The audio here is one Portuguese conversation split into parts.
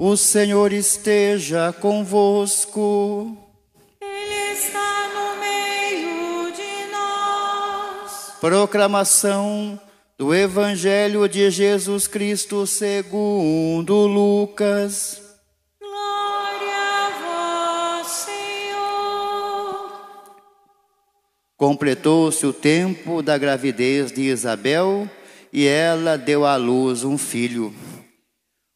O Senhor esteja convosco. Ele está no meio de nós. Proclamação do Evangelho de Jesus Cristo segundo Lucas. Glória a vós, Senhor. Completou-se o tempo da gravidez de Isabel e ela deu à luz um filho.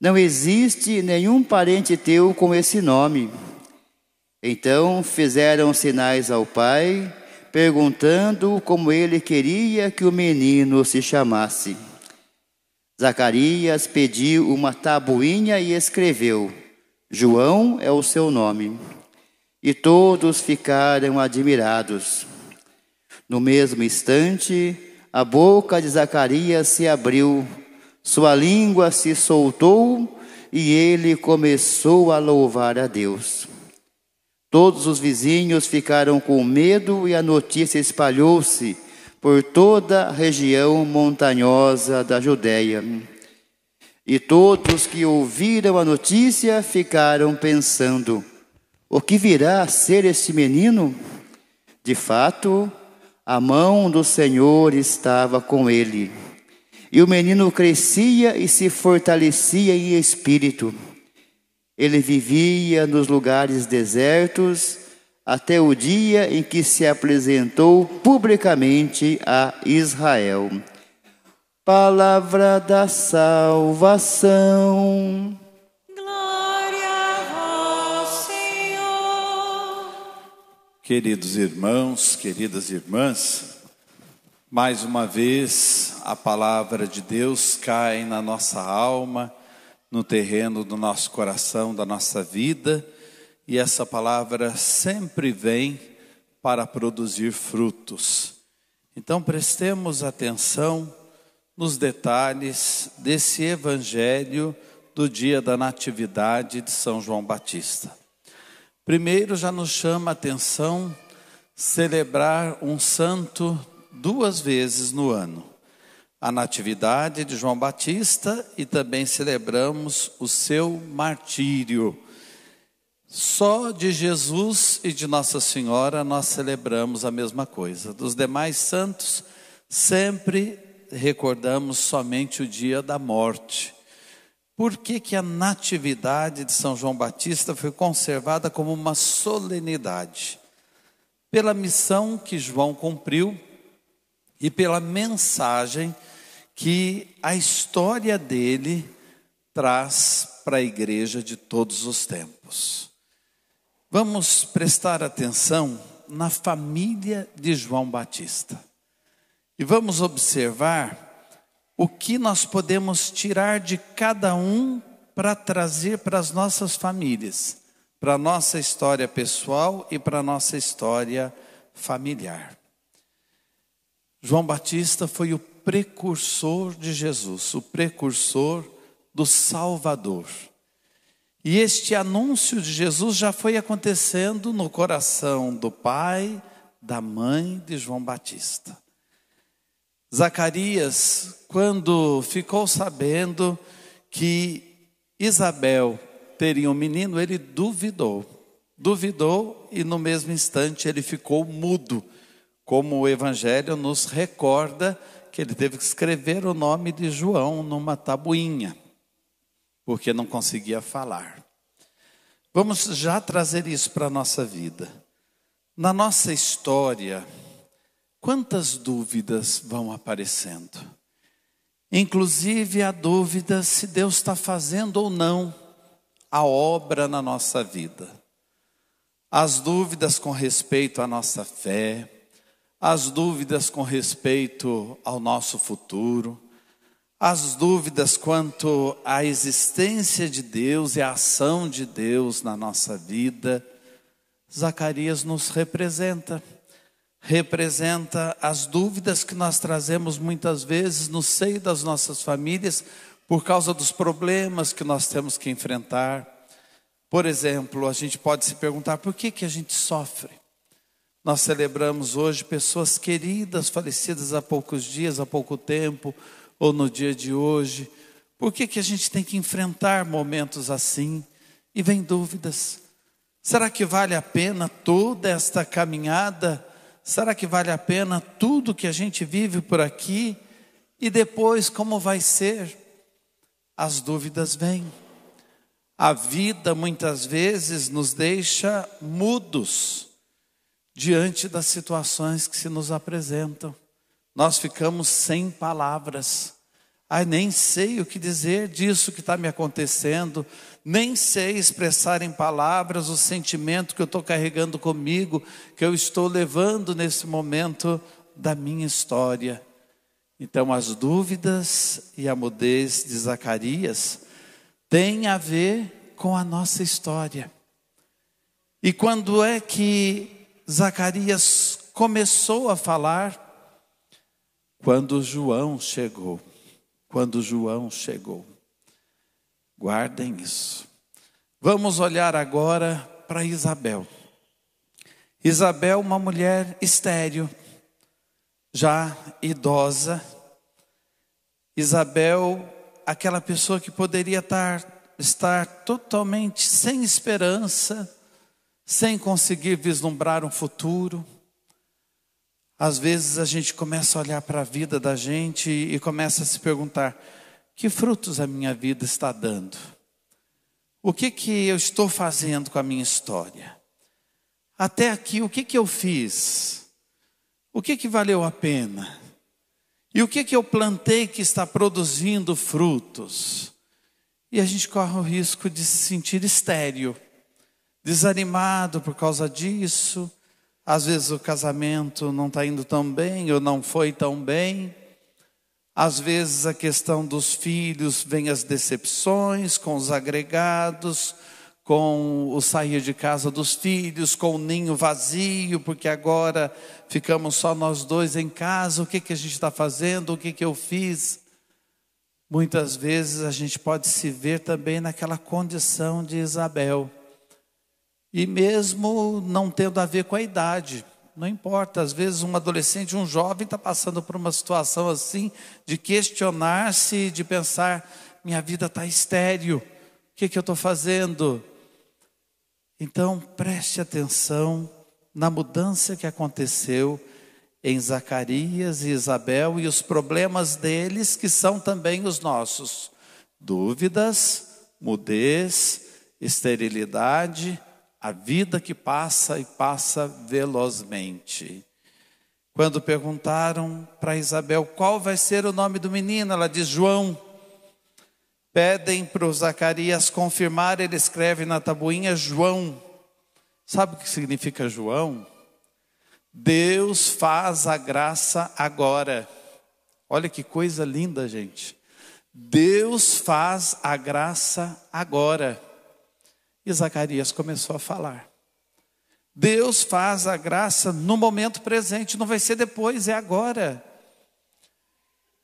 não existe nenhum parente teu com esse nome. Então fizeram sinais ao pai, perguntando como ele queria que o menino se chamasse. Zacarias pediu uma tabuinha e escreveu: João é o seu nome. E todos ficaram admirados. No mesmo instante, a boca de Zacarias se abriu sua língua se soltou e ele começou a louvar a Deus. Todos os vizinhos ficaram com medo e a notícia espalhou-se por toda a região montanhosa da Judéia. E todos que ouviram a notícia ficaram pensando: o que virá a ser esse menino? De fato, a mão do Senhor estava com ele e o menino crescia e se fortalecia em espírito. Ele vivia nos lugares desertos até o dia em que se apresentou publicamente a Israel. Palavra da salvação. Glória a vós, Senhor. Queridos irmãos, queridas irmãs, mais uma vez, a palavra de Deus cai na nossa alma, no terreno do nosso coração, da nossa vida, e essa palavra sempre vem para produzir frutos. Então, prestemos atenção nos detalhes desse evangelho do dia da Natividade de São João Batista. Primeiro, já nos chama a atenção celebrar um santo duas vezes no ano. A Natividade de João Batista e também celebramos o seu martírio. Só de Jesus e de Nossa Senhora nós celebramos a mesma coisa. Dos demais santos, sempre recordamos somente o dia da morte. Por que, que a Natividade de São João Batista foi conservada como uma solenidade? Pela missão que João cumpriu e pela mensagem que a história dele traz para a igreja de todos os tempos. Vamos prestar atenção na família de João Batista. E vamos observar o que nós podemos tirar de cada um para trazer para as nossas famílias, para a nossa história pessoal e para a nossa história familiar. João Batista foi o precursor de Jesus, o precursor do Salvador. E este anúncio de Jesus já foi acontecendo no coração do pai, da mãe de João Batista. Zacarias, quando ficou sabendo que Isabel teria um menino, ele duvidou. Duvidou e no mesmo instante ele ficou mudo como o Evangelho nos recorda que ele teve que escrever o nome de João numa tabuinha, porque não conseguia falar. Vamos já trazer isso para a nossa vida. Na nossa história, quantas dúvidas vão aparecendo? Inclusive a dúvida se Deus está fazendo ou não a obra na nossa vida. As dúvidas com respeito à nossa fé, as dúvidas com respeito ao nosso futuro, as dúvidas quanto à existência de Deus e à ação de Deus na nossa vida, Zacarias nos representa. Representa as dúvidas que nós trazemos muitas vezes no seio das nossas famílias por causa dos problemas que nós temos que enfrentar. Por exemplo, a gente pode se perguntar por que, que a gente sofre. Nós celebramos hoje pessoas queridas, falecidas há poucos dias, há pouco tempo, ou no dia de hoje? Por que, que a gente tem que enfrentar momentos assim? E vem dúvidas. Será que vale a pena toda esta caminhada? Será que vale a pena tudo que a gente vive por aqui? E depois, como vai ser? As dúvidas vêm. A vida muitas vezes nos deixa mudos diante das situações que se nos apresentam nós ficamos sem palavras. Ai, nem sei o que dizer disso que está me acontecendo, nem sei expressar em palavras o sentimento que eu estou carregando comigo, que eu estou levando nesse momento da minha história. Então, as dúvidas e a mudez de Zacarias têm a ver com a nossa história. E quando é que Zacarias começou a falar, quando João chegou, quando João chegou. Guardem isso. Vamos olhar agora para Isabel. Isabel, uma mulher estéril, já idosa. Isabel, aquela pessoa que poderia estar, estar totalmente sem esperança, sem conseguir vislumbrar um futuro às vezes a gente começa a olhar para a vida da gente e começa a se perguntar: que frutos a minha vida está dando? O que que eu estou fazendo com a minha história? Até aqui, o que que eu fiz? O que que valeu a pena? E o que que eu plantei que está produzindo frutos? E a gente corre o risco de se sentir estéril, desanimado por causa disso, às vezes o casamento não está indo tão bem ou não foi tão bem. Às vezes a questão dos filhos vem as decepções com os agregados, com o sair de casa dos filhos, com o ninho vazio, porque agora ficamos só nós dois em casa. O que, que a gente está fazendo? O que, que eu fiz? Muitas vezes a gente pode se ver também naquela condição de Isabel e mesmo não tendo a ver com a idade, não importa, às vezes um adolescente, um jovem está passando por uma situação assim, de questionar-se, de pensar: minha vida está estéreo, o que, que eu estou fazendo? Então preste atenção na mudança que aconteceu em Zacarias e Isabel e os problemas deles, que são também os nossos: dúvidas, mudez, esterilidade a vida que passa e passa velozmente. Quando perguntaram para Isabel qual vai ser o nome do menino, ela diz João. Pedem para o Zacarias confirmar, ele escreve na tabuinha João. Sabe o que significa João? Deus faz a graça agora. Olha que coisa linda, gente. Deus faz a graça agora. E Zacarias começou a falar. Deus faz a graça no momento presente, não vai ser depois, é agora.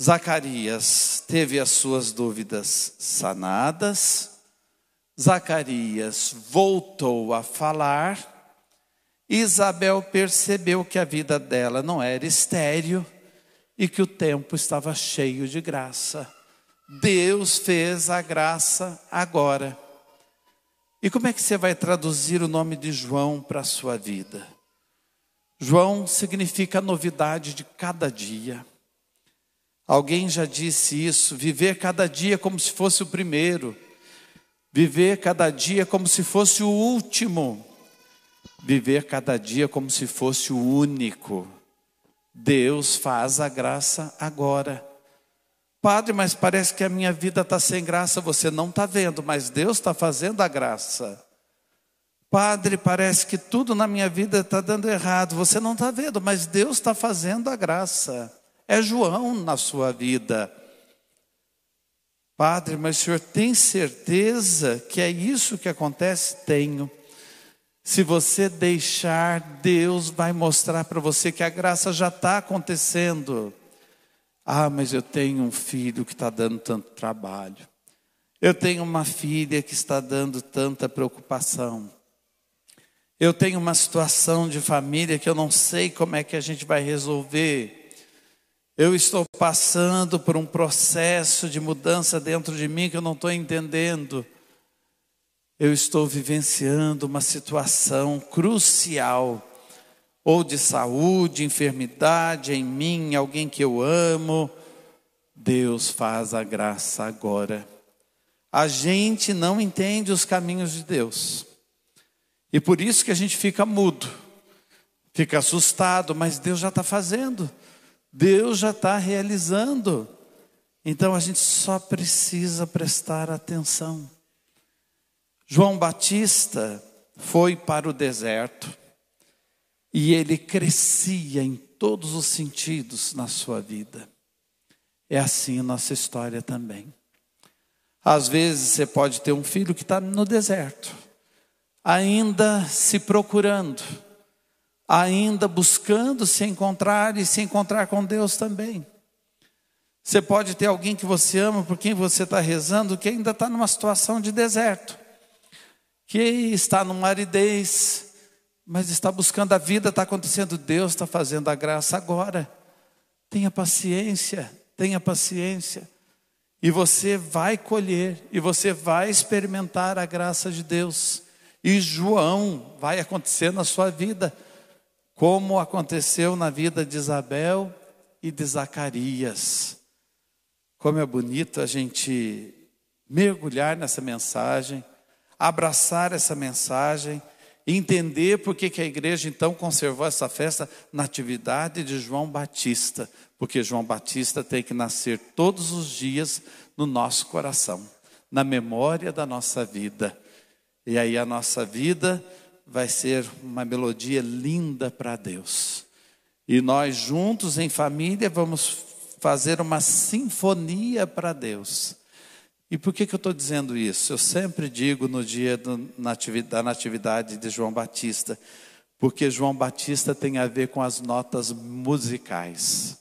Zacarias teve as suas dúvidas sanadas, Zacarias voltou a falar, Isabel percebeu que a vida dela não era estéril e que o tempo estava cheio de graça. Deus fez a graça agora. E como é que você vai traduzir o nome de João para a sua vida? João significa a novidade de cada dia. Alguém já disse isso, viver cada dia como se fosse o primeiro, viver cada dia como se fosse o último, viver cada dia como se fosse o único. Deus faz a graça agora. Padre, mas parece que a minha vida está sem graça, você não está vendo, mas Deus está fazendo a graça. Padre, parece que tudo na minha vida está dando errado, você não está vendo, mas Deus está fazendo a graça. É João na sua vida. Padre, mas o senhor tem certeza que é isso que acontece? Tenho. Se você deixar, Deus vai mostrar para você que a graça já está acontecendo. Ah, mas eu tenho um filho que está dando tanto trabalho. Eu tenho uma filha que está dando tanta preocupação. Eu tenho uma situação de família que eu não sei como é que a gente vai resolver. Eu estou passando por um processo de mudança dentro de mim que eu não estou entendendo. Eu estou vivenciando uma situação crucial, ou de saúde, enfermidade em mim, alguém que eu amo. Deus faz a graça agora. A gente não entende os caminhos de Deus. E por isso que a gente fica mudo, fica assustado, mas Deus já está fazendo. Deus já está realizando. Então a gente só precisa prestar atenção. João Batista foi para o deserto e ele crescia em todos os sentidos na sua vida. É assim a nossa história também. Às vezes você pode ter um filho que está no deserto, ainda se procurando ainda buscando se encontrar e se encontrar com Deus também. Você pode ter alguém que você ama, por quem você está rezando, que ainda está numa situação de deserto, que está numa aridez, mas está buscando a vida, está acontecendo, Deus está fazendo a graça agora. Tenha paciência, tenha paciência. E você vai colher, e você vai experimentar a graça de Deus. E João vai acontecer na sua vida como aconteceu na vida de Isabel e de Zacarias. Como é bonito a gente mergulhar nessa mensagem, abraçar essa mensagem, entender por que, a igreja então conservou essa festa na atividade de João Batista, porque João Batista tem que nascer todos os dias no nosso coração, na memória da nossa vida. E aí a nossa vida vai ser uma melodia linda para Deus. E nós juntos em família vamos fazer uma sinfonia para Deus. E por que, que eu estou dizendo isso? Eu sempre digo no dia do, da natividade de João Batista, porque João Batista tem a ver com as notas musicais.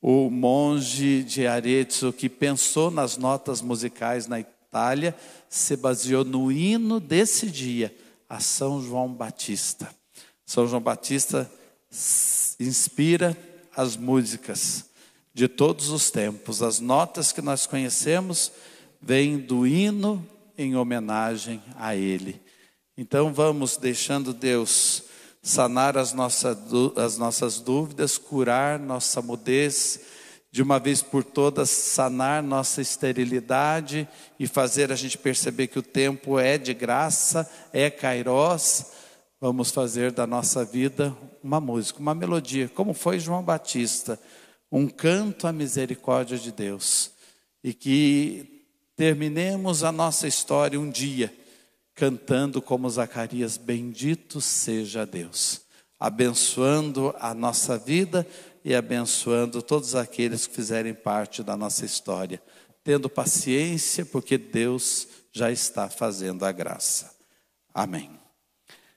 O monge de Arezzo que pensou nas notas musicais na Itália se baseou no hino desse dia a São João Batista. São João Batista inspira as músicas de todos os tempos. As notas que nós conhecemos vêm do hino em homenagem a ele. Então vamos deixando Deus sanar as, nossa, as nossas dúvidas, curar nossa mudez, de uma vez por todas sanar nossa esterilidade e fazer a gente perceber que o tempo é de graça, é kairós. Vamos fazer da nossa vida uma música, uma melodia, como foi João Batista, um canto à misericórdia de Deus. E que terminemos a nossa história um dia cantando como Zacarias: Bendito seja Deus, abençoando a nossa vida e abençoando todos aqueles que fizerem parte da nossa história, tendo paciência, porque Deus já está fazendo a graça. Amém.